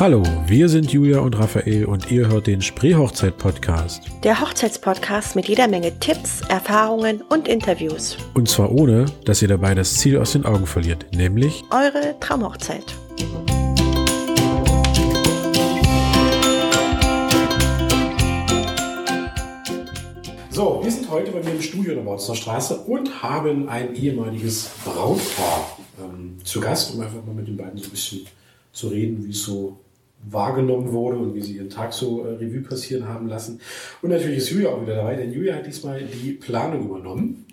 Hallo, wir sind Julia und Raphael und ihr hört den Spreehochzeit-Podcast. Der Hochzeitspodcast mit jeder Menge Tipps, Erfahrungen und Interviews. Und zwar ohne, dass ihr dabei das Ziel aus den Augen verliert, nämlich Eure Traumhochzeit. So, wir sind heute bei mir im Studio in der Bautzer Straße und haben ein ehemaliges Brautpaar ähm, zu Gast, um einfach mal mit den beiden so ein bisschen zu reden, wie es so wahrgenommen wurde und wie sie ihren Tag so äh, Revue passieren haben lassen. Und natürlich ist Julia auch wieder dabei, denn Julia hat diesmal die Planung übernommen.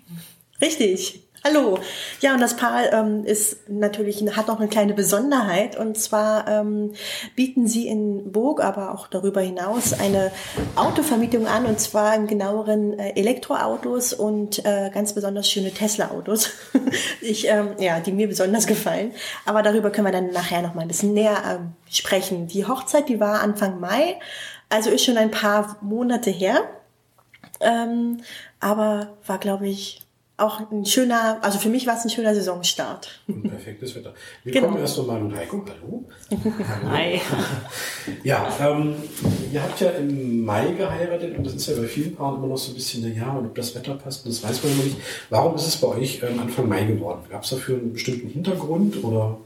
Richtig. Hallo. Ja, und das Paar ähm, ist natürlich hat noch eine kleine Besonderheit und zwar ähm, bieten sie in Burg, aber auch darüber hinaus eine Autovermietung an und zwar im genaueren äh, Elektroautos und äh, ganz besonders schöne Tesla-Autos. ich ähm, ja, die mir besonders gefallen. Aber darüber können wir dann nachher noch mal ein bisschen näher ähm, sprechen. Die Hochzeit, die war Anfang Mai, also ist schon ein paar Monate her, ähm, aber war glaube ich auch ein schöner, also für mich war es ein schöner Saisonstart. Ein perfektes Wetter. Wir genau. kommen erst nochmal und Heiko. Hallo. Hallo. Hi. Ja, ähm, ihr habt ja im Mai geheiratet und das ist ja bei vielen Paaren immer noch so ein bisschen, ja, und ob das Wetter passt, das weiß man immer nicht. Warum ist es bei euch ähm, Anfang Mai geworden? Gab es dafür einen bestimmten Hintergrund oder?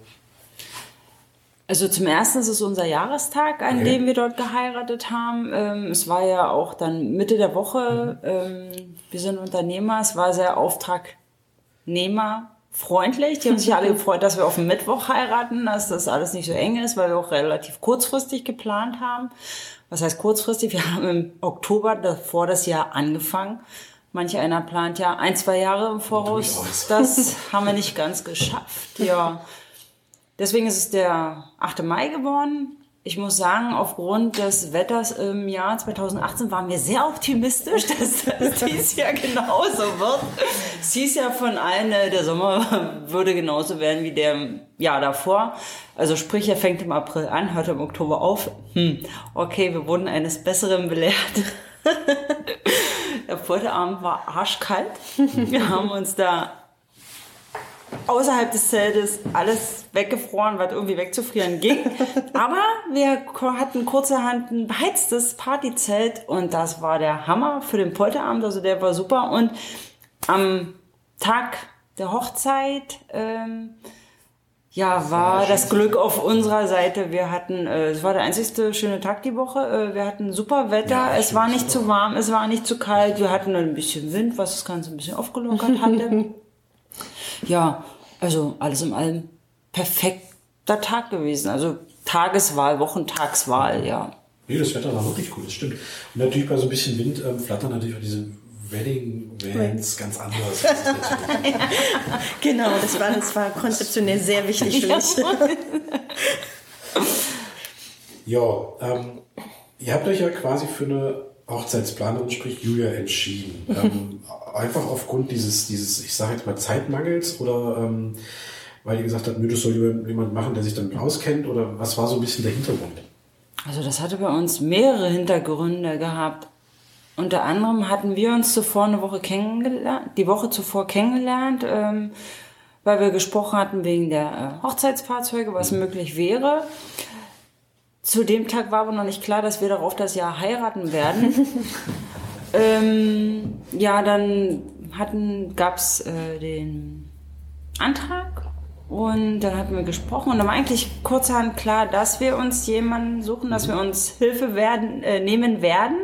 Also zum ersten ist es unser Jahrestag, an okay. dem wir dort geheiratet haben. Ähm, es war ja auch dann Mitte der Woche. Mhm. Ähm, wir sind Unternehmer. Es war sehr auftragnehmerfreundlich. Die haben sich alle gefreut, dass wir auf dem Mittwoch heiraten, dass das alles nicht so eng ist, weil wir auch relativ kurzfristig geplant haben. Was heißt kurzfristig? Wir haben im Oktober davor das Jahr angefangen. Manch einer plant ja ein, zwei Jahre im Voraus. Das haben wir nicht ganz geschafft. Ja. Deswegen ist es der 8. Mai geworden. Ich muss sagen, aufgrund des Wetters im Jahr 2018 waren wir sehr optimistisch, dass das dieses Jahr genauso wird. Es hieß ja von allen, äh, der Sommer würde genauso werden wie der Jahr davor. Also sprich, er fängt im April an, hört im Oktober auf. Hm, okay, wir wurden eines Besseren belehrt. der Folterabend war arschkalt. Wir haben uns da außerhalb des Zeltes alles weggefroren, was irgendwie wegzufrieren ging. Aber wir hatten kurzerhand ein beheiztes Partyzelt und das war der Hammer für den Polterabend. Also der war super. Und am Tag der Hochzeit, ähm, ja, war das Glück auf unserer Seite. Wir hatten, äh, es war der einzigste schöne Tag die Woche. Äh, wir hatten super Wetter. Ja, es war nicht zu warm, es war nicht zu kalt. Wir hatten ein bisschen Wind, was das Ganze ein bisschen aufgelockert hatte. ja, also alles in allem perfekter Tag gewesen. Also Tageswahl, Wochentagswahl, ja. Nee, das Wetter war wirklich cool, das stimmt. Und natürlich bei so ein bisschen Wind ähm, flattern natürlich auch diese Wedding Vans ganz anders. genau, das war, das war konzeptionell sehr wichtig für mich. ja, ähm, ihr habt euch ja quasi für eine Hochzeitsplanerin, sprich Julia, entschieden. ähm, einfach aufgrund dieses, dieses, ich sage jetzt mal Zeitmangels oder ähm, weil ihr gesagt habt, nö, das soll jemand machen, der sich damit auskennt oder was war so ein bisschen der Hintergrund? Also das hatte bei uns mehrere Hintergründe gehabt. Unter anderem hatten wir uns zuvor eine Woche kennengelernt, die Woche zuvor kennengelernt, ähm, weil wir gesprochen hatten wegen der äh, Hochzeitsfahrzeuge, was mhm. möglich wäre. Zu dem Tag war aber noch nicht klar, dass wir darauf das Jahr heiraten werden. ähm, ja, dann hatten, gab's äh, den Antrag und dann hatten wir gesprochen und dann war eigentlich kurzerhand klar, dass wir uns jemanden suchen, dass wir uns Hilfe werden, äh, nehmen werden.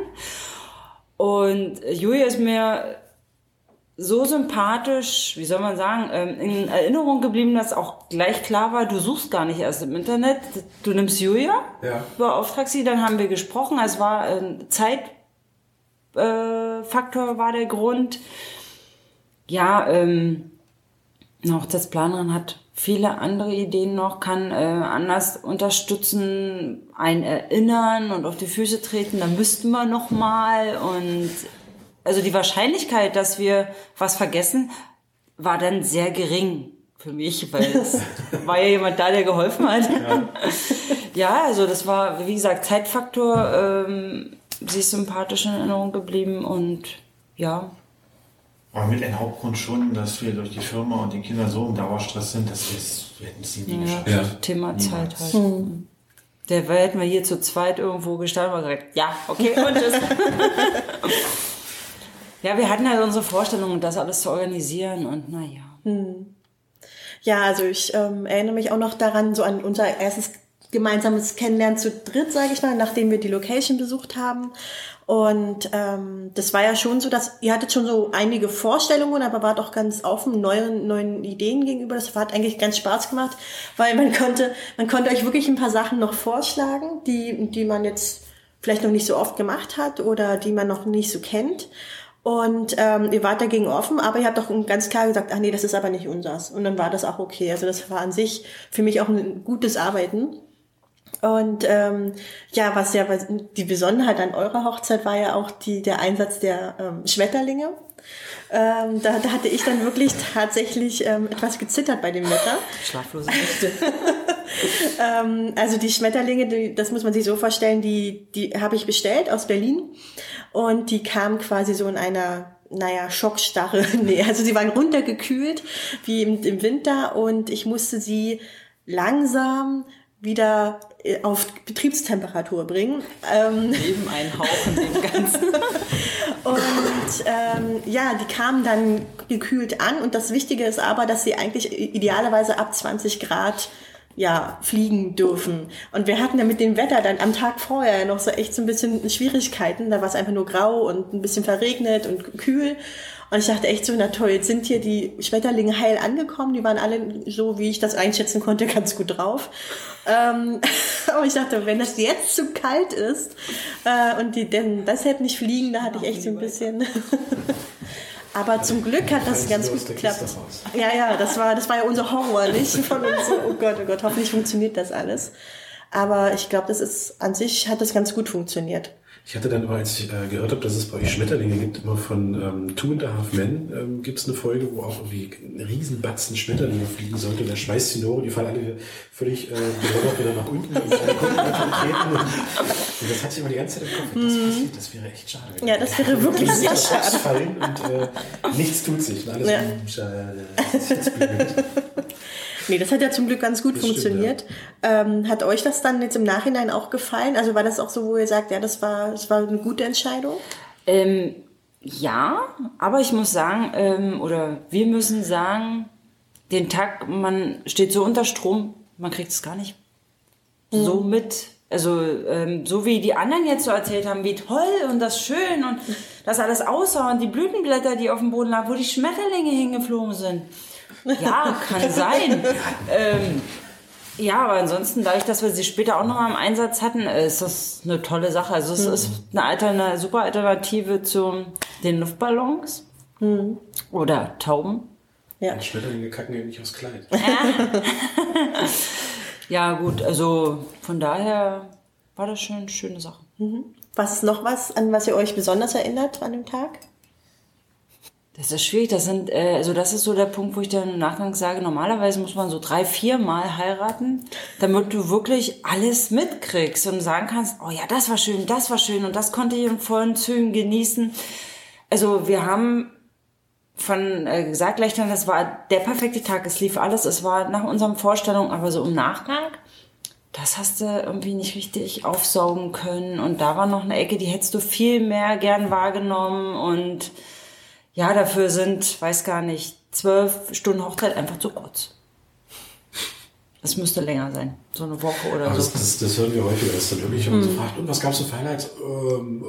Und Julia ist mir so sympathisch, wie soll man sagen, ähm, in Erinnerung geblieben, dass auch gleich klar war, du suchst gar nicht erst im Internet. Du nimmst Julia, ja. beauftragst sie, dann haben wir gesprochen. Es war ein Zeitfaktor äh, war der Grund. Ja, ähm, eine Hochzeitsplanerin hat viele andere Ideen noch, kann äh, anders unterstützen, ein erinnern und auf die Füße treten, dann müssten wir noch mal und also die Wahrscheinlichkeit, dass wir was vergessen, war dann sehr gering für mich, weil es war ja jemand da, der geholfen hat. Ja. ja, also das war, wie gesagt, Zeitfaktor. Ähm, sie ist sympathisch in Erinnerung geblieben und ja. Aber mit einem Hauptgrund schon, dass wir durch die Firma und die Kinder so im Dauerstress sind, dass wir es, wir hätten es nie ja, geschafft. Ja. Thema Niemals. Zeit halt. Hm. Der hätten wir hier zu zweit irgendwo gestanden und gesagt, ja, okay, und tschüss. ja, wir hatten halt unsere Vorstellungen, das alles zu organisieren und naja. Ja, also ich ähm, erinnere mich auch noch daran, so an unser erstes gemeinsames Kennenlernen zu dritt, sage ich mal, nachdem wir die Location besucht haben. Und ähm, das war ja schon so, dass ihr hattet schon so einige Vorstellungen, aber wart auch ganz offen neuen neuen Ideen gegenüber. Das hat eigentlich ganz Spaß gemacht, weil man konnte man konnte euch wirklich ein paar Sachen noch vorschlagen, die die man jetzt vielleicht noch nicht so oft gemacht hat oder die man noch nicht so kennt. Und ähm, ihr wart dagegen offen, aber ihr habt doch ganz klar gesagt, ach nee, das ist aber nicht unseres. Und dann war das auch okay. Also das war an sich für mich auch ein gutes Arbeiten. Und ähm, ja, was ja die Besonderheit an eurer Hochzeit war ja auch die, der Einsatz der ähm, Schmetterlinge. Ähm, da, da hatte ich dann wirklich tatsächlich ähm, etwas gezittert bei dem Wetter. Schlaflose Nächte. Ähm, also die Schmetterlinge, die, das muss man sich so vorstellen, die, die habe ich bestellt aus Berlin und die kamen quasi so in einer, naja, Schockstarre. nee, also sie waren runtergekühlt wie im, im Winter und ich musste sie langsam wieder äh, auf Betriebstemperatur bringen. Ähm, Eben ein Haufen dem Ganzen. und ähm, ja, die kamen dann gekühlt an und das Wichtige ist aber, dass sie eigentlich idealerweise ab 20 Grad ja, fliegen dürfen. Und wir hatten ja mit dem Wetter dann am Tag vorher noch so echt so ein bisschen Schwierigkeiten. Da war es einfach nur grau und ein bisschen verregnet und kühl. Und ich dachte echt so, na toll, jetzt sind hier die Schmetterlinge heil angekommen. Die waren alle so, wie ich das einschätzen konnte, ganz gut drauf. Ähm, aber ich dachte, wenn das jetzt zu kalt ist äh, und die denn deshalb nicht fliegen, da hatte ich echt so ein bisschen. Aber zum Glück hat das ganz gut geklappt. Ja, ja, das war, das war ja unser Horror, nicht? Von uns oh Gott, oh Gott, hoffentlich funktioniert das alles. Aber ich glaube, das ist, an sich hat das ganz gut funktioniert. Ich hatte dann aber, als ich äh, gehört habe, dass es bei euch Schmetterlinge gibt, immer von ähm, Two and a Half Men ähm, gibt es eine Folge, wo auch irgendwie ein Riesenbatzen Schmetterlinge fliegen sollte. Und der schmeißt die Nore, die fallen alle völlig äh, wieder nach unten und und das hatte ich immer die ganze Zeit im Kopf. Das passiert, das wäre echt schade. Ja, das wäre wirklich sehr schade. fallen und äh, nichts tut sich. Und alles Ja. mm, schade. Nee, das hat ja zum Glück ganz gut Das stimmt, funktioniert. ähm, hat euch das dann jetzt im Nachhinein auch gefallen? Also war das auch so, wo ihr sagt, ja, das war, das war eine gute Entscheidung? Ähm, ja, aber ich muss sagen, ähm, oder wir müssen sagen, den Tag, man steht so unter Strom, man kriegt es gar nicht so mit. Also ähm, so wie die anderen jetzt so erzählt haben, wie toll und das schön und das alles aussah und die Blütenblätter, die auf dem Boden lagen, wo die Schmetterlinge hingeflogen sind. Ja, kann sein. ähm, ja, aber ansonsten, dadurch, dass wir sie später auch noch mal im Einsatz hatten, ist das eine tolle Sache. Also es ist eine, Altern super Alternative zu den Luftballons oder Tauben. Ja. Schmetterlinge kacken ja nicht aufs Kleid. Ja, gut, also von daher war das schon eine schöne Sache. Was ist noch was, an was ihr euch besonders erinnert an dem Tag? Das ist schwierig. Das sind, äh, also das ist so der Punkt, wo ich dann im Nachgang sage, normalerweise muss man so drei, vier Mal heiraten, damit du wirklich alles mitkriegst und sagen kannst, oh ja, das war schön, das war schön und das konnte ich in vollen Zügen genießen. Also wir haben von äh, gesagt gleich dann, das war der perfekte Tag. Es lief alles, es war nach unseren Vorstellungen, aber so im Nachgang, das hast du irgendwie nicht richtig aufsaugen können. Und da war noch eine Ecke, die hättest du viel mehr gern wahrgenommen und ja, dafür sind, weiß gar nicht, zwölf Stunden Hochzeit einfach zu kurz. Das müsste länger sein. So eine Woche oder Aber so. das, das, das hören wir häufiger, dass dann wirklich jemand so fragt, und was gab's so für Highlights? Ähm,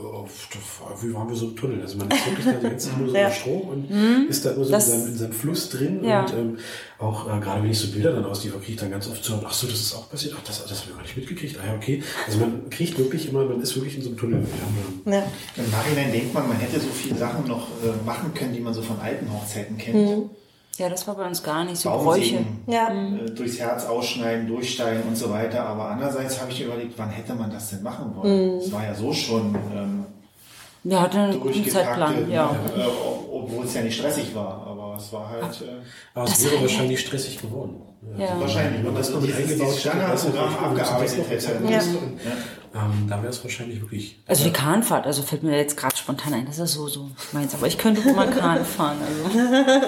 wie waren wir so im Tunnel? Also man ist wirklich da die ganze Zeit nur so Ja. im Strom und ist da nur so in seinem, in seinem Fluss drin. Ja. Und ähm, auch äh, gerade wenn ich so Bilder dann aus die kriege ich dann ganz oft so, ach so, das ist auch passiert, ach, das, das haben wir gar nicht mitgekriegt. Ah ja, okay. Also man kriegt wirklich immer, man ist wirklich in so einem Tunnel. Ja, Ja. Im Nachhinein denkt man, man hätte so viele Sachen noch äh, machen können, die man so von alten Hochzeiten kennt. Ja, das war bei uns gar nicht so Bräuche. Ja. äh, durchs Herz ausschneiden, durchsteigen und so weiter. Aber andererseits habe ich mir überlegt, wann hätte man das denn machen wollen? Es war ja so schon ähm, Wir hatten einen guten Zeitplan, ja. äh, ob- obwohl es ja nicht stressig war. Aber es war halt äh, Aber es wäre wahrscheinlich stressig geworden. Ja. wahrscheinlich, Wenn man das noch nicht dieses- eingebaut Standardprogramm abgearbeitet hätte. Ja. und, ähm, da wäre es wahrscheinlich wirklich. Also die Kahnfahrt, also fällt mir jetzt gerade spontan ein, das ist so, so meins. Aber ich könnte auch mal Kahn fahren. Also.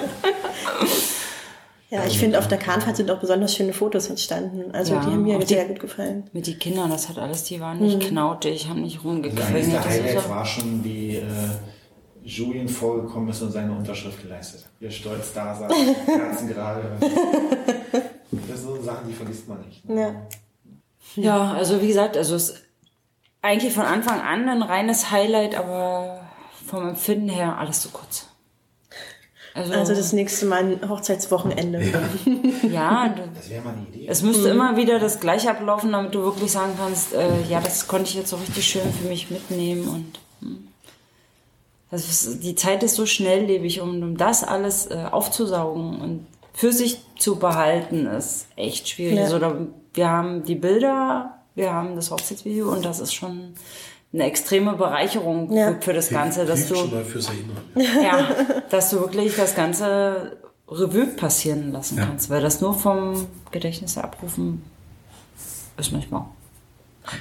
Ja, ich finde, auf der Kahnfahrt sind auch besonders schöne Fotos entstanden. Also Ja, die haben mir die- sehr gut gefallen. Mit den Kindern, das hat alles, die waren nicht knautig, haben nicht Also rumgequengelt. Das so- war schon, wie äh, Julien vorgekommen ist und seine Unterschrift geleistet hat. Er stolz da saß, Herzen gerade. Das sind so Sachen, die vergisst man nicht. Ne? Ja. Ja, also wie gesagt, also es ist eigentlich von Anfang an ein reines Highlight, aber vom Empfinden her alles zu kurz. Also, Also das nächste Mal ein Hochzeitswochenende. ja, du, Das wäre mal eine Idee. es müsste immer wieder das gleiche ablaufen, damit du wirklich sagen kannst, äh, ja, das konnte ich jetzt so richtig schön für mich mitnehmen und ist, die Zeit ist so schnelllebig und um das alles äh, aufzusaugen und für sich zu behalten, ist echt schwierig. Ja. Also, da, wir haben die Bilder, wir haben das Hochzeitsvideo und das ist schon eine extreme Bereicherung Ja. für, für das Ganze, dass du, Erinnern. ja, dass du wirklich das ganze Revue passieren lassen Ja. kannst, weil das nur vom Gedächtnis abrufen ist manchmal.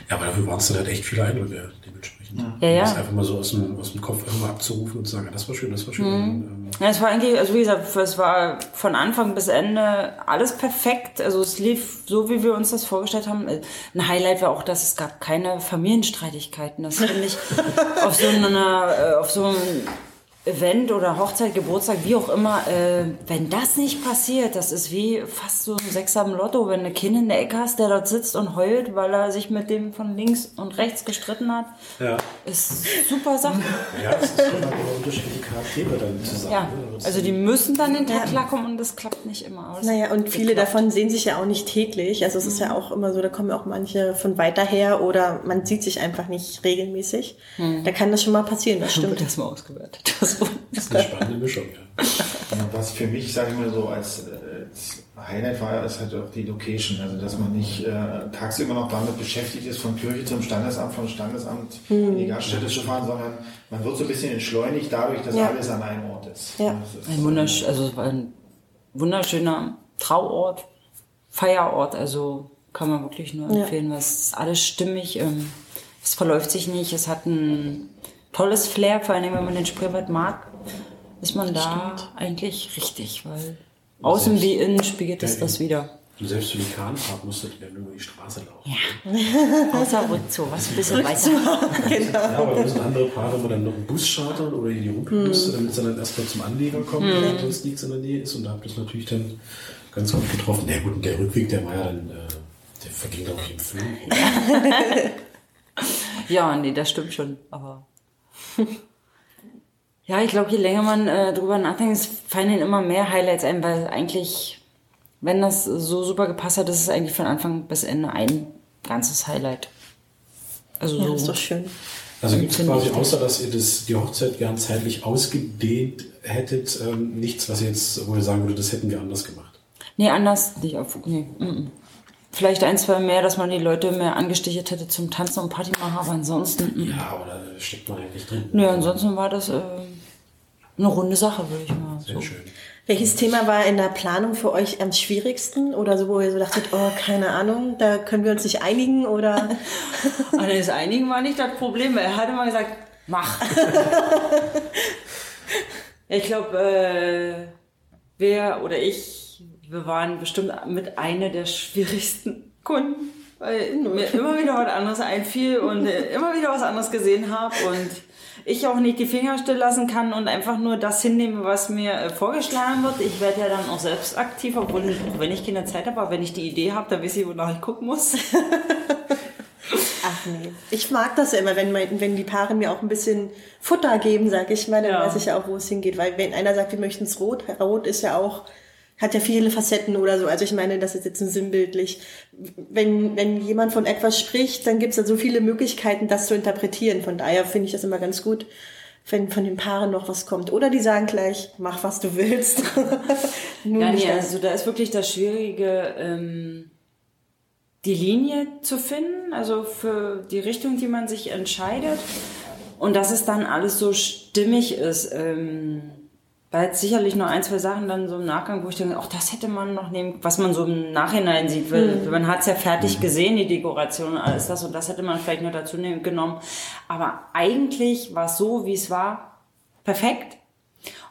Ja, aber dafür waren es dann halt echt viele Eindrücke dementsprechend. Ja, ja. Das einfach mal so aus dem, aus dem Kopf irgendwann abzurufen und zu sagen, das war schön, das war schön. Mhm. Ähm, Ja, es war eigentlich, also wie gesagt, es war von Anfang bis Ende alles perfekt. Also es lief so, wie wir uns das vorgestellt haben. Ein Highlight war auch, dass es gab keine Familienstreitigkeiten. Das finde ich auf so einer, äh, auf so einem Event oder Hochzeit, Geburtstag, wie auch immer, äh, wenn das nicht passiert, das ist wie fast so ein Sechser im Lotto, wenn du ein Kind in der Ecke hast, der dort sitzt und heult, weil er sich mit dem von links und rechts gestritten hat, ja. ist super Sache. ja, es ist schon immer unterschiedliche Charaktere dann zusammen. Ja, also die müssen dann den Tag klarkommen und das klappt nicht immer. Es Naja, und viele geklappt. davon sehen sich ja auch nicht täglich. Also es ist ja auch immer so, da kommen ja auch manche von weiter her oder man sieht sich einfach nicht regelmäßig. Da kann das schon mal passieren, das stimmt. das mal ausgewertet. Das wurde- Das ist eine spannende Mischung. Ja. Ja, was für mich, sage ich mal so, als, äh, als Highlight war, ist halt auch die Location. Also, dass man nicht äh, tagsüber noch damit beschäftigt ist, von Kirche zum Standesamt, von Standesamt in die Gaststätte zu fahren, sondern man wird so ein bisschen entschleunigt dadurch, dass Ja. alles an einem Ort ist. Ja. Ist, Ein wundersch also es war ein wunderschöner Trauort, Feierort, also kann man wirklich nur Ja. empfehlen, weil es ist alles stimmig, ähm, es verläuft sich nicht, es hat ein tolles Flair, vor allem wenn man den Spreewald mag, ist man da eigentlich richtig, weil außen wie innen spiegelt es Ja, das wieder. Und selbst für die Kahnfahrt musstet ihr nur über die Straße laufen. Außer Rückzug, was ein bisschen weiter. Ja, aber da müssen andere Paare immer dann noch einen Bus chartern oder hier die Rumpelbusse, damit sie dann erstmal zum Anleger kommen, wenn sonst nichts in der Nähe ist. Und da habt ihr es natürlich dann ganz gut getroffen. Na gut, und der Rückweg, der war ja dann, äh, der verging glaube ich im Film. Ja, nee, das stimmt schon, aber. ja, ich glaube, je länger man äh, drüber nachdenkt, es fallen ihnen immer mehr Highlights ein, weil eigentlich, wenn das so super gepasst hat, ist es eigentlich von Anfang bis Ende ein ganzes Highlight. Also Ja, so. ist doch schön. Also gibt es quasi, ich außer dass ihr das, die Hochzeit gern zeitlich ausgedehnt hättet, ähm, nichts, was ihr jetzt, wo ihr sagen würdet, das hätten wir anders gemacht. Nee, anders nicht auf. Nee, mm, mm. Vielleicht ein, zwei mehr, dass man die Leute mehr angestichert hätte zum Tanzen und Party machen, aber ansonsten. Ja, aber da steckt man ja nicht drin. Nö, ansonsten war das äh, eine runde Sache, würde ich mal Sehr so. schön. Welches Thema war in der Planung für euch am schwierigsten oder so, wo ihr so dachtet, oh, keine Ahnung, da können wir uns nicht einigen oder An das Einigen war nicht das Problem. Er hat immer gesagt, mach. ich glaube, äh, wer oder ich, wir waren bestimmt mit einer der schwierigsten Kunden, weil mir immer wieder was anderes einfiel und äh, immer wieder was anderes gesehen habe und ich auch nicht die Finger still lassen kann und einfach nur das hinnehme, was mir äh, vorgeschlagen wird. Ich werde ja dann auch selbst aktiv, obwohl auch wenn ich keine Zeit habe, aber wenn ich die Idee habe, dann weiß ich, wonach ich gucken muss. Ach nee. Ich mag das ja immer, wenn, mein, wenn die Paare mir auch ein bisschen Futter geben, sag ich mal, dann Ja. weiß ich ja auch, wo es hingeht. Weil wenn einer sagt, wir möchten es rot, rot ist ja auch, hat ja viele Facetten oder so. Also ich meine, das ist jetzt ein sinnbildlich. Wenn, wenn jemand von etwas spricht, dann gibt es ja so viele Möglichkeiten, das zu interpretieren. Von daher finde ich das immer ganz gut, wenn von den Paaren noch was kommt. Oder die sagen gleich, mach was du willst. Nur Ja, nicht nee, also da ist wirklich das Schwierige, ähm, die Linie zu finden, also für die Richtung, die man sich entscheidet. Und dass es dann alles so stimmig ist. Ähm, da jetzt sicherlich nur ein, zwei Sachen dann so im Nachgang, wo ich denke, auch das hätte man noch nehmen, was man so im Nachhinein sieht, weil man hat es ja fertig gesehen, die Dekoration und alles das und das hätte man vielleicht noch dazu nehmen, genommen. Aber eigentlich war es so, wie es war, perfekt.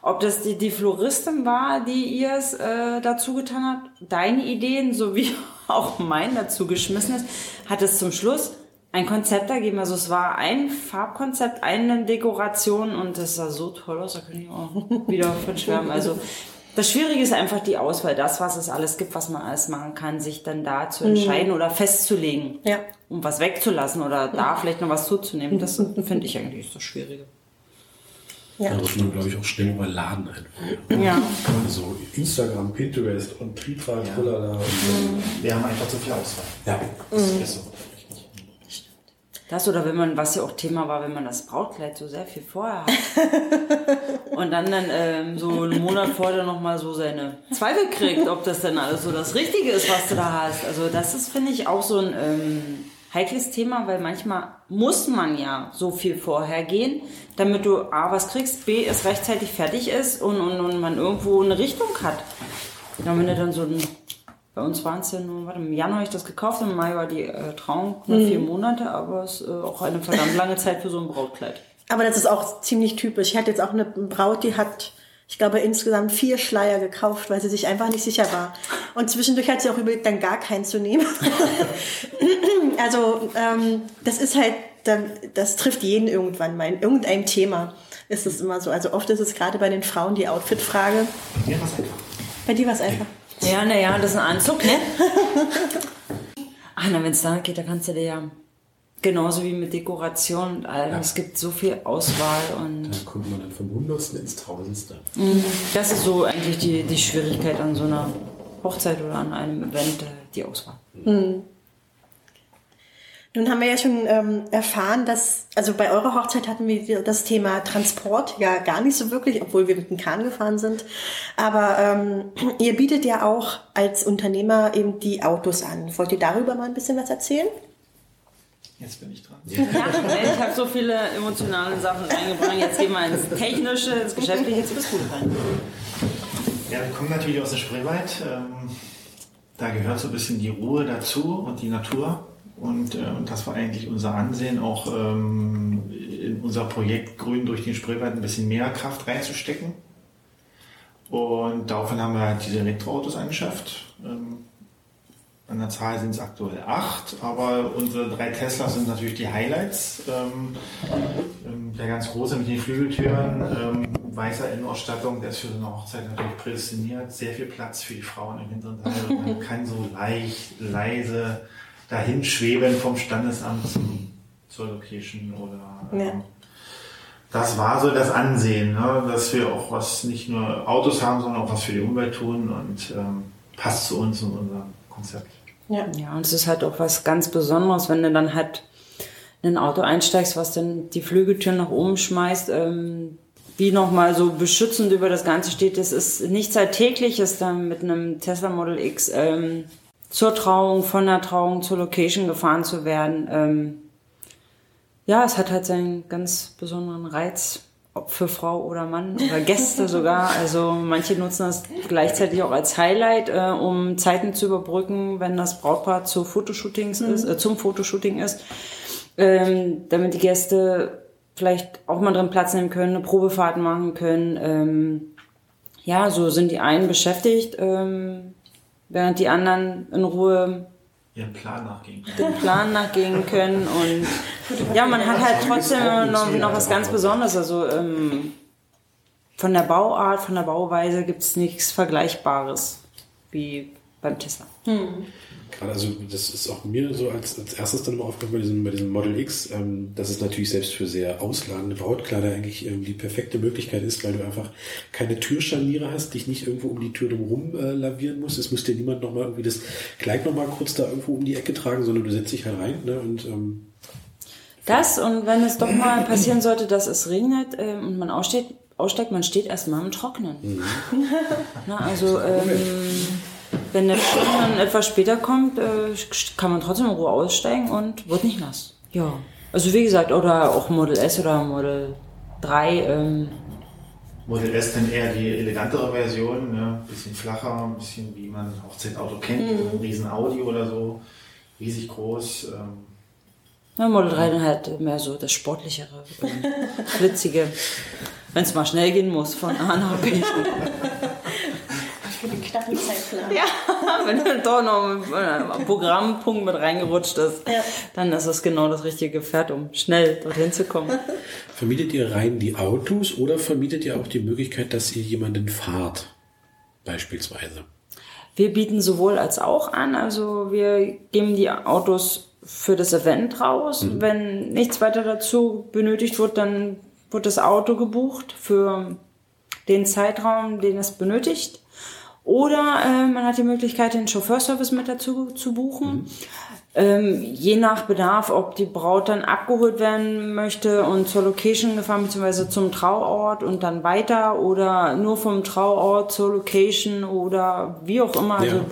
ob das die, die Floristin war, die ihr es äh, dazu getan hat, deine Ideen sowie auch mein dazu geschmissen ist, hat es zum Schluss ein Konzept ergeben. Also es war ein Farbkonzept, eine Dekoration und das sah so toll aus, da könnte ich auch wieder von schwärmen. Also das Schwierige ist einfach die Auswahl, das, was es alles gibt, was man alles machen kann, sich dann da zu entscheiden oder festzulegen, Ja. um was wegzulassen oder da vielleicht noch was zuzunehmen. Das finde ich eigentlich das Schwierige. Ja. Da wird man, glaube ich, auch schnell überladen einfach. Ja. Also Instagram, Pinterest und Triebfahrt, ja. da. Und, Wir haben einfach zu viel Auswahl. ja. Das ist so. Das oder wenn man, was ja auch Thema war, wenn man das Brautkleid so sehr viel vorher hat und dann dann ähm, so einen Monat vorher nochmal so seine Zweifel kriegt, ob das denn alles so das Richtige ist, was du da hast. Also das ist, finde ich, auch so ein ähm, heikles Thema, weil manchmal muss man ja so viel vorher gehen, damit du A, was kriegst, B, es rechtzeitig fertig ist und, und, und man irgendwo eine Richtung hat. Ja, wenn du dann so ein bei uns waren es ja nur, warte, im Januar habe ich das gekauft, im Mai war die äh, Trauung, nur vier Monate, aber es ist äh, auch eine verdammt lange Zeit für so ein Brautkleid. Aber das ist auch ziemlich typisch. Ich hatte jetzt auch eine Braut, die hat, ich glaube, insgesamt vier Schleier gekauft, weil sie sich einfach nicht sicher war. Und zwischendurch hat sie auch überlegt, dann gar keinen zu nehmen. also ähm, das ist halt, dann- das trifft jeden irgendwann mal. In irgendeinem Thema ist es immer so. Also oft ist es gerade bei den Frauen die Outfit-Frage. Ja, was einfach. Bei dir war es einfach. Ja, naja, das ist ein Anzug, ne? Ach, na, wenn es da geht, da kannst du dir ja genauso wie mit Dekoration und allem, es gibt so viel Auswahl und Da kommt man dann vom Hundertsten ins Tausendste. das ist so eigentlich die, die Schwierigkeit an so einer Hochzeit oder an einem Event, äh, die Auswahl. Nun haben wir ja schon ähm, erfahren, dass, also bei eurer Hochzeit hatten wir das Thema Transport ja gar nicht so wirklich, obwohl wir mit dem Kahn gefahren sind. Aber ähm, ihr bietet ja auch als Unternehmer eben die Autos an. Wollt ihr darüber mal ein bisschen was erzählen? Jetzt bin ich dran. Ja, ich habe so viele emotionale Sachen reingebracht. Jetzt gehen wir ins Technische, ins Geschäftliche, jetzt bist du dran. Ja, wir kommen natürlich aus der Spreewald. Ähm, da gehört so ein bisschen die Ruhe dazu und die Natur. Und, äh, das war eigentlich unser Ansehen, auch ähm, in unser Projekt Grün durch den Spreewald ein bisschen mehr Kraft reinzustecken. Und daraufhin haben wir halt diese Elektroautos angeschafft. Ähm, an der Zahl sind es aktuell acht, aber unsere drei Teslas sind natürlich die Highlights. Ähm, ähm, der ganz große mit den Flügeltüren, ähm, weißer Innenausstattung, der ist für so eine Hochzeit natürlich prädestiniert. Sehr viel Platz für die Frauen im hinteren Teil. Man kann so leicht, leise dahin schweben vom Standesamt zum, zur Location oder. Ähm, Ja. Das war so das Ansehen, ne? dass wir auch was nicht nur Autos haben, sondern auch was für die Umwelt tun und ähm, passt zu uns und unserem Konzept. Ja. Ja, und es ist halt auch was ganz Besonderes, wenn du dann halt in ein Auto einsteigst, was dann die Flügeltür nach oben schmeißt, ähm, wie nochmal so beschützend über das Ganze steht. Das ist nichts Alltägliches, dann mit einem Tesla Model X ähm, zur Trauung, von der Trauung zur Location gefahren zu werden. Ähm, ja, es hat halt seinen ganz besonderen Reiz, ob für Frau oder Mann oder Gäste sogar. Also manche nutzen das gleichzeitig auch als Highlight, äh, um Zeiten zu überbrücken, wenn das Brautpaar zu Fotoshootings ist, äh, zum Fotoshooting ist, ähm, damit die Gäste vielleicht auch mal drin Platz nehmen können, eine Probefahrt machen können. Ähm, ja, so sind die einen beschäftigt, ähm, während die anderen in Ruhe Ihren Plan nachgehen. dem Plan nachgehen können und ja, man hat halt trotzdem noch, noch was ganz Besonderes. Also ähm, von der Bauart, von der Bauweise gibt es nichts Vergleichbares wie beim Tesla. Gerade also das ist auch mir so als, als erstes dann immer aufgefallen bei diesem, bei diesem Model X, ähm, dass es natürlich selbst für sehr ausladende Brautkleider eigentlich ähm, die perfekte Möglichkeit ist, weil du einfach keine Türscharniere hast, dich nicht irgendwo um die Tür drumherum äh, lavieren musst. Es muss dir niemand nochmal irgendwie das Kleid nochmal kurz da irgendwo um die Ecke tragen, sondern du setzt dich halt rein ne, und ähm, Das und wenn es doch mal passieren sollte, dass es regnet ähm, und man aussteht, aussteigt, man steht erstmal im Trocknen. Na, also ähm, wenn der Sturm dann etwas später kommt, äh, kann man trotzdem in Ruhe aussteigen und wird nicht nass. Ja. Also wie gesagt, oder auch Model S oder Model 3. Ähm, Model S dann eher die elegantere Version, ne? bisschen flacher, ein bisschen wie man Hochzeitauto kennt, ein riesen Audi oder so, riesig groß. Ähm, Ja, Model 3 dann halt mehr so das sportlichere, flitzige. wenn es mal schnell gehen muss von A nach B. Für den knappen Zeitplan. ja, wenn dann doch noch ein Programmpunkt mit reingerutscht ist, Ja. dann ist es genau das richtige Pferd, um schnell dorthin zu kommen. Vermietet ihr rein die Autos oder vermietet ihr auch die Möglichkeit, dass ihr jemanden fahrt? Beispielsweise. Wir bieten sowohl als auch an, also wir geben die Autos für das Event raus. Wenn nichts weiter dazu benötigt wird, dann wird das Auto gebucht für den Zeitraum, den es benötigt. Oder äh, man hat die Möglichkeit, den Chauffeurservice mit dazu zu buchen. Ähm, je nach Bedarf, ob die Braut dann abgeholt werden möchte und zur Location gefahren, beziehungsweise zum Trauort und dann weiter oder nur vom Trauort zur Location oder wie auch immer. Also, Ja.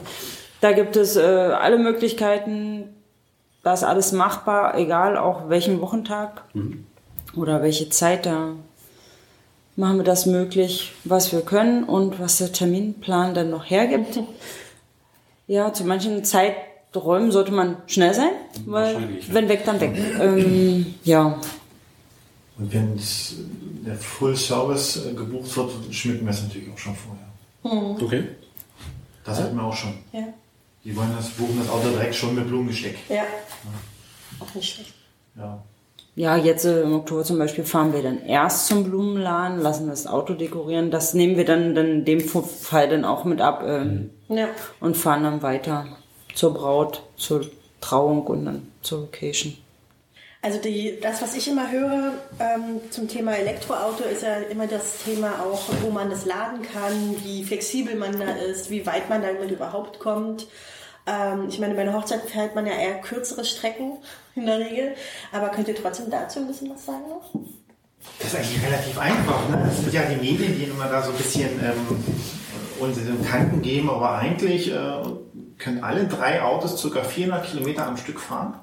da gibt es äh, alle Möglichkeiten. Da ist alles machbar, egal auch welchen Wochentag oder welche Zeit. Da machen wir das möglich, was wir können und was der Terminplan dann noch hergibt. Ja, zu manchen Zeiträumen sollte man schnell sein, weil ja. wenn weg, dann weg. ähm, ja, Und wenn der Full Service äh, gebucht wird, schmücken wir es natürlich auch schon vorher. Okay. Das hatten wir auch schon. Ja. Die wollen das buchen das Auto direkt schon mit Blumengesteck. ja. Auch nicht schlecht. Ja. Ja, jetzt äh, im Oktober zum Beispiel fahren wir dann erst zum Blumenladen, lassen das Auto dekorieren. Das nehmen wir dann, dann in dem Fall dann auch mit ab ähm, Ja. und fahren dann weiter zur Braut, zur Trauung und dann zur Location. Also die, das, was ich immer höre ähm, zum Thema Elektroauto, ist ja immer das Thema auch, wo man das laden kann, wie flexibel man da ist, wie weit man damit überhaupt kommt. Ähm, ich meine, bei einer Hochzeit fährt man ja eher kürzere Strecken in der Regel. Aber könnt ihr trotzdem dazu ein bisschen was sagen noch? Das ist eigentlich relativ einfach. Ne? Das sind ja die Medien, die immer da so ein bisschen ähm, uns in den Kanten geben, aber eigentlich äh, können alle drei Autos ca. 400 Kilometer am Stück fahren.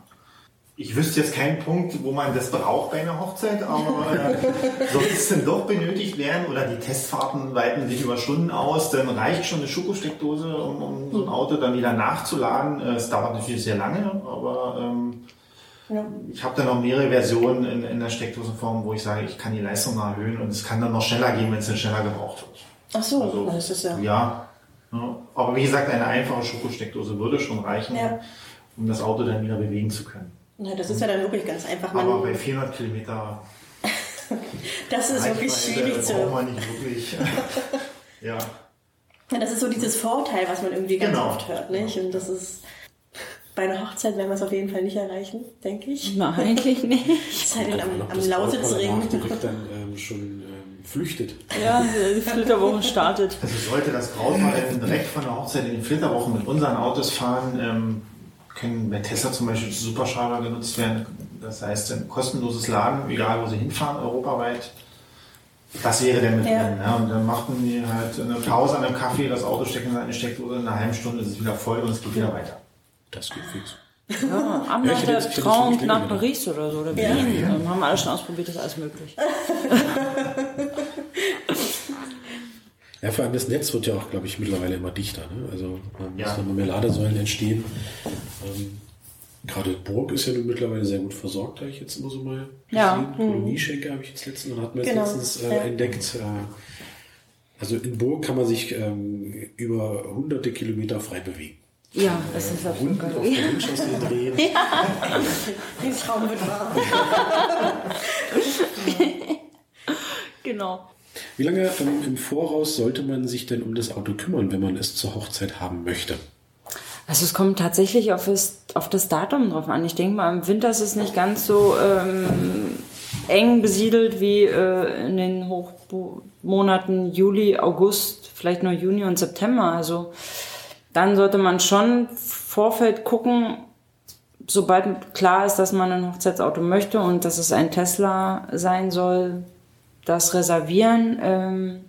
Ich wüsste jetzt keinen Punkt, wo man das braucht bei einer Hochzeit, aber äh, sollte es denn doch benötigt werden oder die Testfahrten weiten sich über Stunden aus, dann reicht schon eine Schokosteckdose, um, um so ein Auto dann wieder nachzuladen. Äh, Es dauert natürlich sehr lange, aber ähm, Ja. ich habe dann noch mehrere Versionen in, in der Steckdosenform, wo ich sage, ich kann die Leistung erhöhen und es kann dann noch schneller gehen, wenn es dann schneller gebraucht wird. Ach so, Also, das ist ja. Ja. ja. Aber wie gesagt, eine einfache Schokosteckdose würde schon reichen, Ja. um das Auto dann wieder bewegen zu können. Ja, das ist ja dann wirklich ganz einfach. Aber bei Man, 400 Kilometer das ist wirklich schwierig zu. braucht man nicht wirklich. ja. Ja, das ist so dieses Vorteil, was man irgendwie ganz Genau. oft hört, nicht? Und das ist bei einer Hochzeit werden wir es auf jeden Fall nicht erreichen, denke ich. Na, eigentlich nicht. Es sei denn, Kann man am, am Lausitzring. Dann ähm, schon ähm, flüchtet. Ja, die Flitterwoche startet. Also sollte das Brautpaar direkt von der Hochzeit in die Flitterwochen mit unseren Autos fahren, ähm, können bei Tesla zum Beispiel Supercharger genutzt werden. Das heißt, ein kostenloses Laden, egal wo sie hinfahren, europaweit. Das wäre dann mit Ja. Ja. Und dann machten die halt eine Pause an einem Kaffee, das Auto stecken in eine Steckdose, in einer halben Stunde ist es wieder voll und es geht wieder weiter. Das geht fix. Ja, am Ja, nach ich hätte der jetzt- ich hätte Trauung jetzt nicht nach. Paris oder so, oder Ja. Berlin. Ähm, haben wir alles schon ausprobiert, ist alles möglich. Ja, vor allem das Netz wird ja auch, glaube ich, mittlerweile immer dichter. Ne? Also ähm, Ja. immer mehr Ladesäulen entstehen. Ähm, Gerade Burg ist ja nun mittlerweile sehr gut versorgt, habe ich jetzt immer so mal Ja. gesehen. Kolonieschenke habe ich jetzt letztens, wir jetzt Genau. letztens äh, Ja. entdeckt. Äh, also in Burg kann man sich ähm, über hunderte Kilometer frei bewegen. Ja, das ist absolut Runden auf der Windchaussee drehen. Den Traum wird wahr. Genau. Wie lange ähm, im Voraus sollte man sich denn um das Auto kümmern, wenn man es zur Hochzeit haben möchte? Also es kommt tatsächlich auf das, auf das Datum drauf an. Ich denke mal, im Winter ist es nicht ganz so ähm, eng besiedelt wie äh, in den Hochmonaten Juli, August, vielleicht nur Juni und September. Also dann sollte man schon Vorfeld gucken, sobald klar ist, dass man ein Hochzeitsauto möchte und dass es ein Tesla sein soll, das reservieren. Ähm,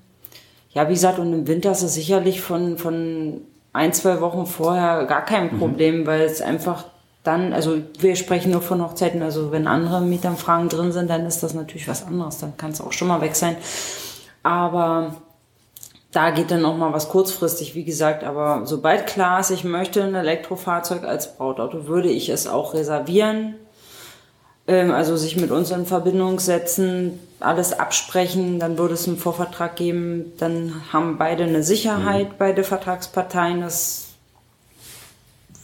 ja, wie gesagt, und im Winter ist es sicherlich von, von ein, zwei Wochen vorher gar kein Problem, weil es einfach dann, also wir sprechen nur von Hochzeiten, also wenn andere Mietanfragen drin sind, dann ist das natürlich was anderes, dann kann es auch schon mal weg sein. Aber da geht dann noch mal was kurzfristig, wie gesagt, aber sobald klar ist, ich möchte ein Elektrofahrzeug als Brautauto, würde ich es auch reservieren. Ähm, also sich mit uns in Verbindung setzen, alles absprechen, dann würde es einen Vorvertrag geben, dann haben beide eine Sicherheit, Mhm. beide Vertragsparteien. Das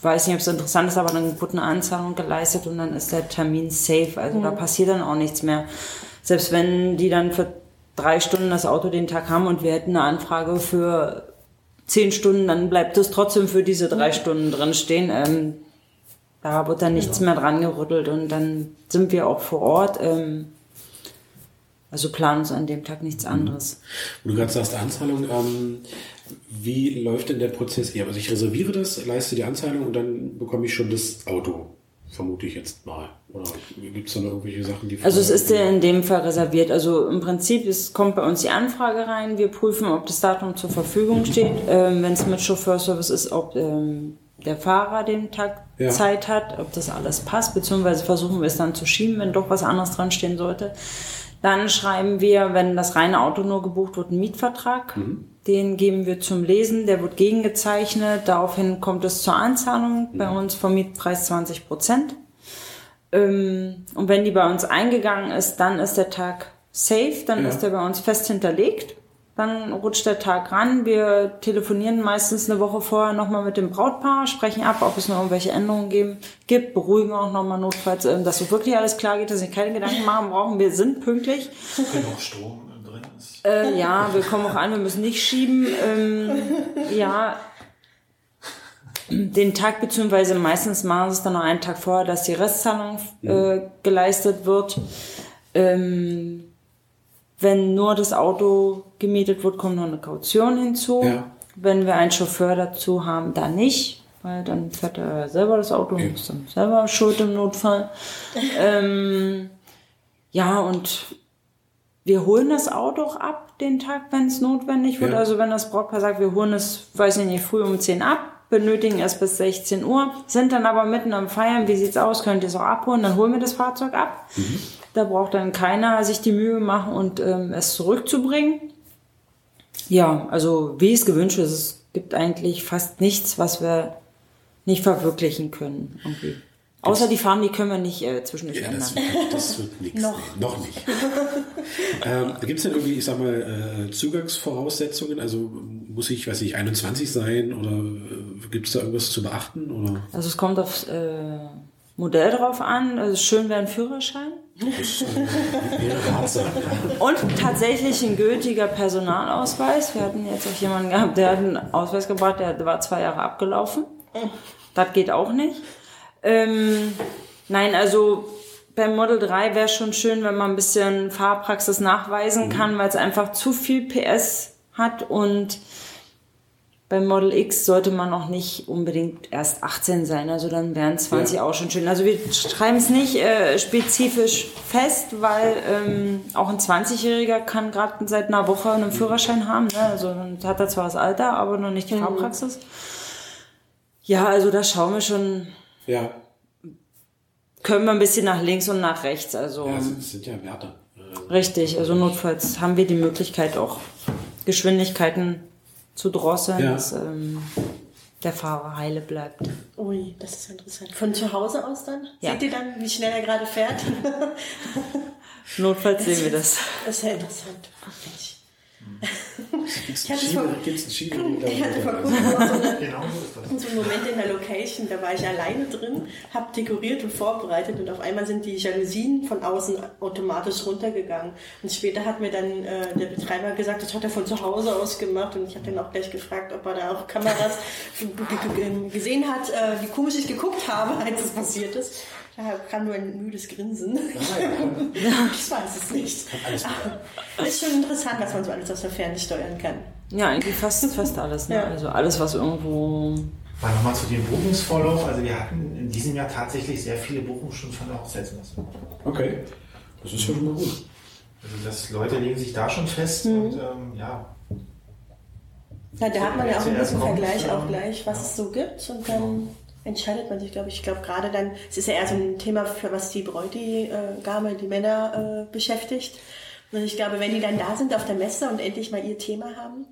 weiß nicht, ob es interessant ist, aber dann wird eine Anzahlung geleistet und dann ist der Termin safe. Also da passiert dann auch nichts mehr. Selbst wenn die dann für drei Stunden das Auto den Tag haben und wir hätten eine Anfrage für zehn Stunden, dann bleibt es trotzdem für diese drei Stunden drin stehen. Ähm, da wird dann nichts mehr dran gerüttelt und dann sind wir auch vor Ort. Ähm, also planen uns an dem Tag nichts anderes. Wo du gerade sagst, Anzahlung, ähm, wie läuft denn der Prozess eher? Also ich reserviere das, leiste die Anzahlung und dann bekomme ich schon das Auto, vermute ich jetzt mal. Oder gibt es da noch irgendwelche Sachen, die... Also es ist ja in dem Fall reserviert. Also im Prinzip es kommt bei uns die Anfrage rein. Wir prüfen, ob das Datum zur Verfügung steht. Ähm, Wenn es mit Chauffeurservice ist, ob ähm, der Fahrer den Tag Ja. Zeit hat, ob das alles passt, beziehungsweise versuchen wir es dann zu schieben, wenn doch was anderes dran stehen sollte. Dann schreiben wir, wenn das reine Auto nur gebucht wird, einen Mietvertrag. Den geben wir zum Lesen, der wird gegengezeichnet. Daraufhin kommt es zur Anzahlung. Bei uns vom Mietpreis 20 Prozent. Ähm, und wenn die bei uns eingegangen ist, dann ist der Tag safe, dann Ja. ist der bei uns fest hinterlegt. Dann rutscht der Tag ran. Wir telefonieren meistens eine Woche vorher nochmal mit dem Brautpaar, sprechen ab, ob es noch irgendwelche Änderungen geben, gibt, beruhigen auch nochmal notfalls, ähm, dass so wirklich alles klar geht, dass sie keine Gedanken machen brauchen. Wir sind pünktlich. Genug Strom drin ist. Äh, ja, wir kommen auch an, wir müssen nicht schieben. Ähm, ja, den Tag, beziehungsweise meistens machen sie es dann noch einen Tag vorher, dass die Restzahlung äh, geleistet wird. Ähm, wenn nur das Auto gemietet wird, kommt noch eine Kaution hinzu. Ja. Wenn wir einen Chauffeur dazu haben, dann nicht, weil dann fährt er selber das Auto und ist dann selber schuld im Notfall. ähm, ja, und wir holen das Auto auch ab den Tag, wenn es notwendig wird. Ja. Also wenn das Brautpaar sagt, wir holen es, weiß ich nicht, früh um 10 ab, benötigen es bis 16 Uhr, sind dann aber mitten am Feiern, wie sieht's aus, könnt ihr es auch abholen, dann holen wir das Fahrzeug ab. Da braucht dann keiner sich die Mühe machen und ähm, es zurückzubringen. Ja, also wie es gewünscht ist, es gibt eigentlich fast nichts, was wir nicht verwirklichen können. Irgendwie. Außer die Farben, die können wir nicht äh, zwischendurch Ja, ändern. das, wird- das wird nichts. Noch. Nee, noch nicht. ähm, Gibt es denn irgendwie, ich sag mal, äh, Zugangsvoraussetzungen? Also muss ich, weiß ich, 21 sein oder äh, gibt es da irgendwas zu beachten? Oder? Also es kommt aufs äh, Modell drauf an. Also schön wäre ein Führerschein. Äh. Und tatsächlich ein gültiger Personalausweis. Wir hatten jetzt auch jemanden gehabt, der hat einen Ausweis gebracht, der war zwei Jahre abgelaufen. Das geht auch nicht. Ähm, nein, also beim Model 3 wäre schon schön, wenn man ein bisschen Fahrpraxis nachweisen kann, weil es einfach zu viel PS hat und beim Model X sollte man noch nicht unbedingt erst 18 sein, also dann wären 20 Ja. auch schon schön. Also wir schreiben es nicht äh, spezifisch fest, weil ähm, auch ein 20-Jähriger kann gerade seit einer Woche einen Führerschein haben. Ne? Also dann hat er zwar das Alter, aber noch nicht die Fahrpraxis. Ja, also da schauen wir schon, ja. können wir ein bisschen nach links und nach rechts. Also Ja, es sind ja Werte. Richtig, also notfalls haben wir die Möglichkeit auch Geschwindigkeiten zu drosseln, Ja. dass ähm, der Fahrer heile bleibt. Ui, das ist interessant. Von zu Hause aus dann? Ja. Seht ihr dann, wie schnell er gerade fährt? Notfalls sehen wir das. Das ist ja interessant. Mensch. Gibt's Ich einen gibt's einen? Ich hatte vor kurzem so, eine, Genau so einen Moment in der Location, da war ich alleine drin, habe dekoriert und vorbereitet und auf einmal sind die Jalousien von außen automatisch runtergegangen. Und später hat mir dann äh, der Betreiber gesagt, das hat er von zu Hause aus gemacht und ich habe dann auch gleich gefragt, ob er da auch Kameras gesehen hat, äh, wie komisch ich geguckt habe, als es passiert ist. Da kam nur ein müdes Grinsen. ich weiß es nicht. Ist schon interessant, dass man so alles aus der Ferne steuern kann. Ja, eigentlich fast, fast alles. Ne? Ja. Also alles, was irgendwo. Mal nochmal zu dem Buchungsvorlauf. Also wir hatten in diesem Jahr tatsächlich sehr viele Buchungen schon von der Hochzeitsmesse. Okay. Das ist ja schon mal gut. Also das Leute legen sich da schon fest und ähm, ja. Ja, da hat man ja auch ein bisschen Vergleich auch gleich, was ja. es so gibt und dann entscheidet man sich, glaube ich. Ich glaube gerade dann, es ist ja eher so ein Thema, für was die Bräutigame, die Männer äh, beschäftigt. Und ich glaube, wenn die dann da sind auf der Messe und endlich mal ihr Thema haben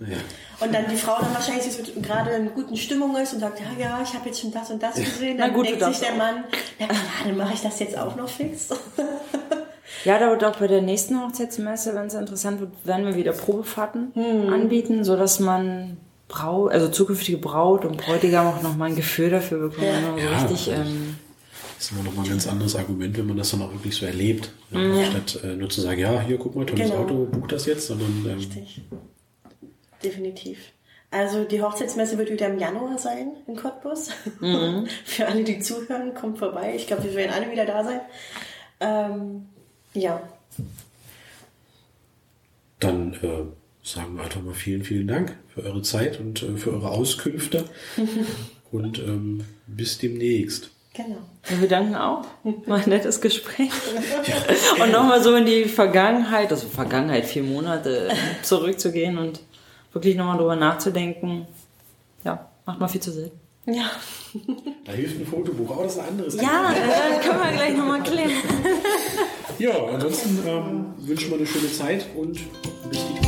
Ja. und dann die Frau dann wahrscheinlich so gerade in guten Stimmung ist und sagt, ja, ja, ich habe jetzt schon das und das gesehen, dann gut, denkt sich der auch. Mann, na klar, dann mache ich das jetzt auch noch fix. Ja, da wird auch bei der nächsten Hochzeitsmesse, wenn es interessant wird, werden wir wieder Probefahrten anbieten, sodass man Braut, also zukünftige Braut und Bräutigam auch nochmal ein Gefühl dafür bekommen, so Ja, richtig, das- ähm, Das ist immer noch mal ein ganz anderes Argument, wenn man das dann auch wirklich so erlebt. Ja, Statt äh, nur zu sagen, ja, hier, guck mal, tolles Genau. Auto, buch das jetzt, sondern ähm, Richtig. Definitiv. Also die Hochzeitsmesse wird wieder im Januar sein in Cottbus. Für alle, die zuhören, kommt vorbei. Ich glaube, wir werden alle wieder da sein. Ähm, ja, dann äh, sagen wir einfach mal vielen, vielen Dank für eure Zeit und äh, für eure Auskünfte. und ähm, bis demnächst. genau. Ja, wir danken auch. War ein nettes Gespräch. Und nochmal so in die Vergangenheit, also Vergangenheit, vier Monate zurückzugehen und wirklich nochmal drüber nachzudenken. Ja, macht mal viel zu selten. Ja. Da hilft ein Fotobuch, aber das ist ein anderes. Ja, dann können wir gleich nochmal klären. Ja, ansonsten ähm, wünschen wir eine schöne Zeit und bis die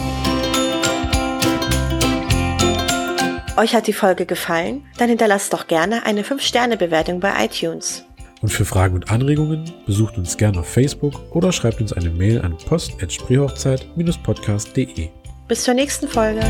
Euch hat die Folge gefallen? Dann hinterlasst doch gerne eine 5-Sterne-Bewertung bei iTunes. Und für Fragen und Anregungen besucht uns gerne auf Facebook oder schreibt uns eine Mail an post.spreehochzeit-podcast.de. Bis zur nächsten Folge.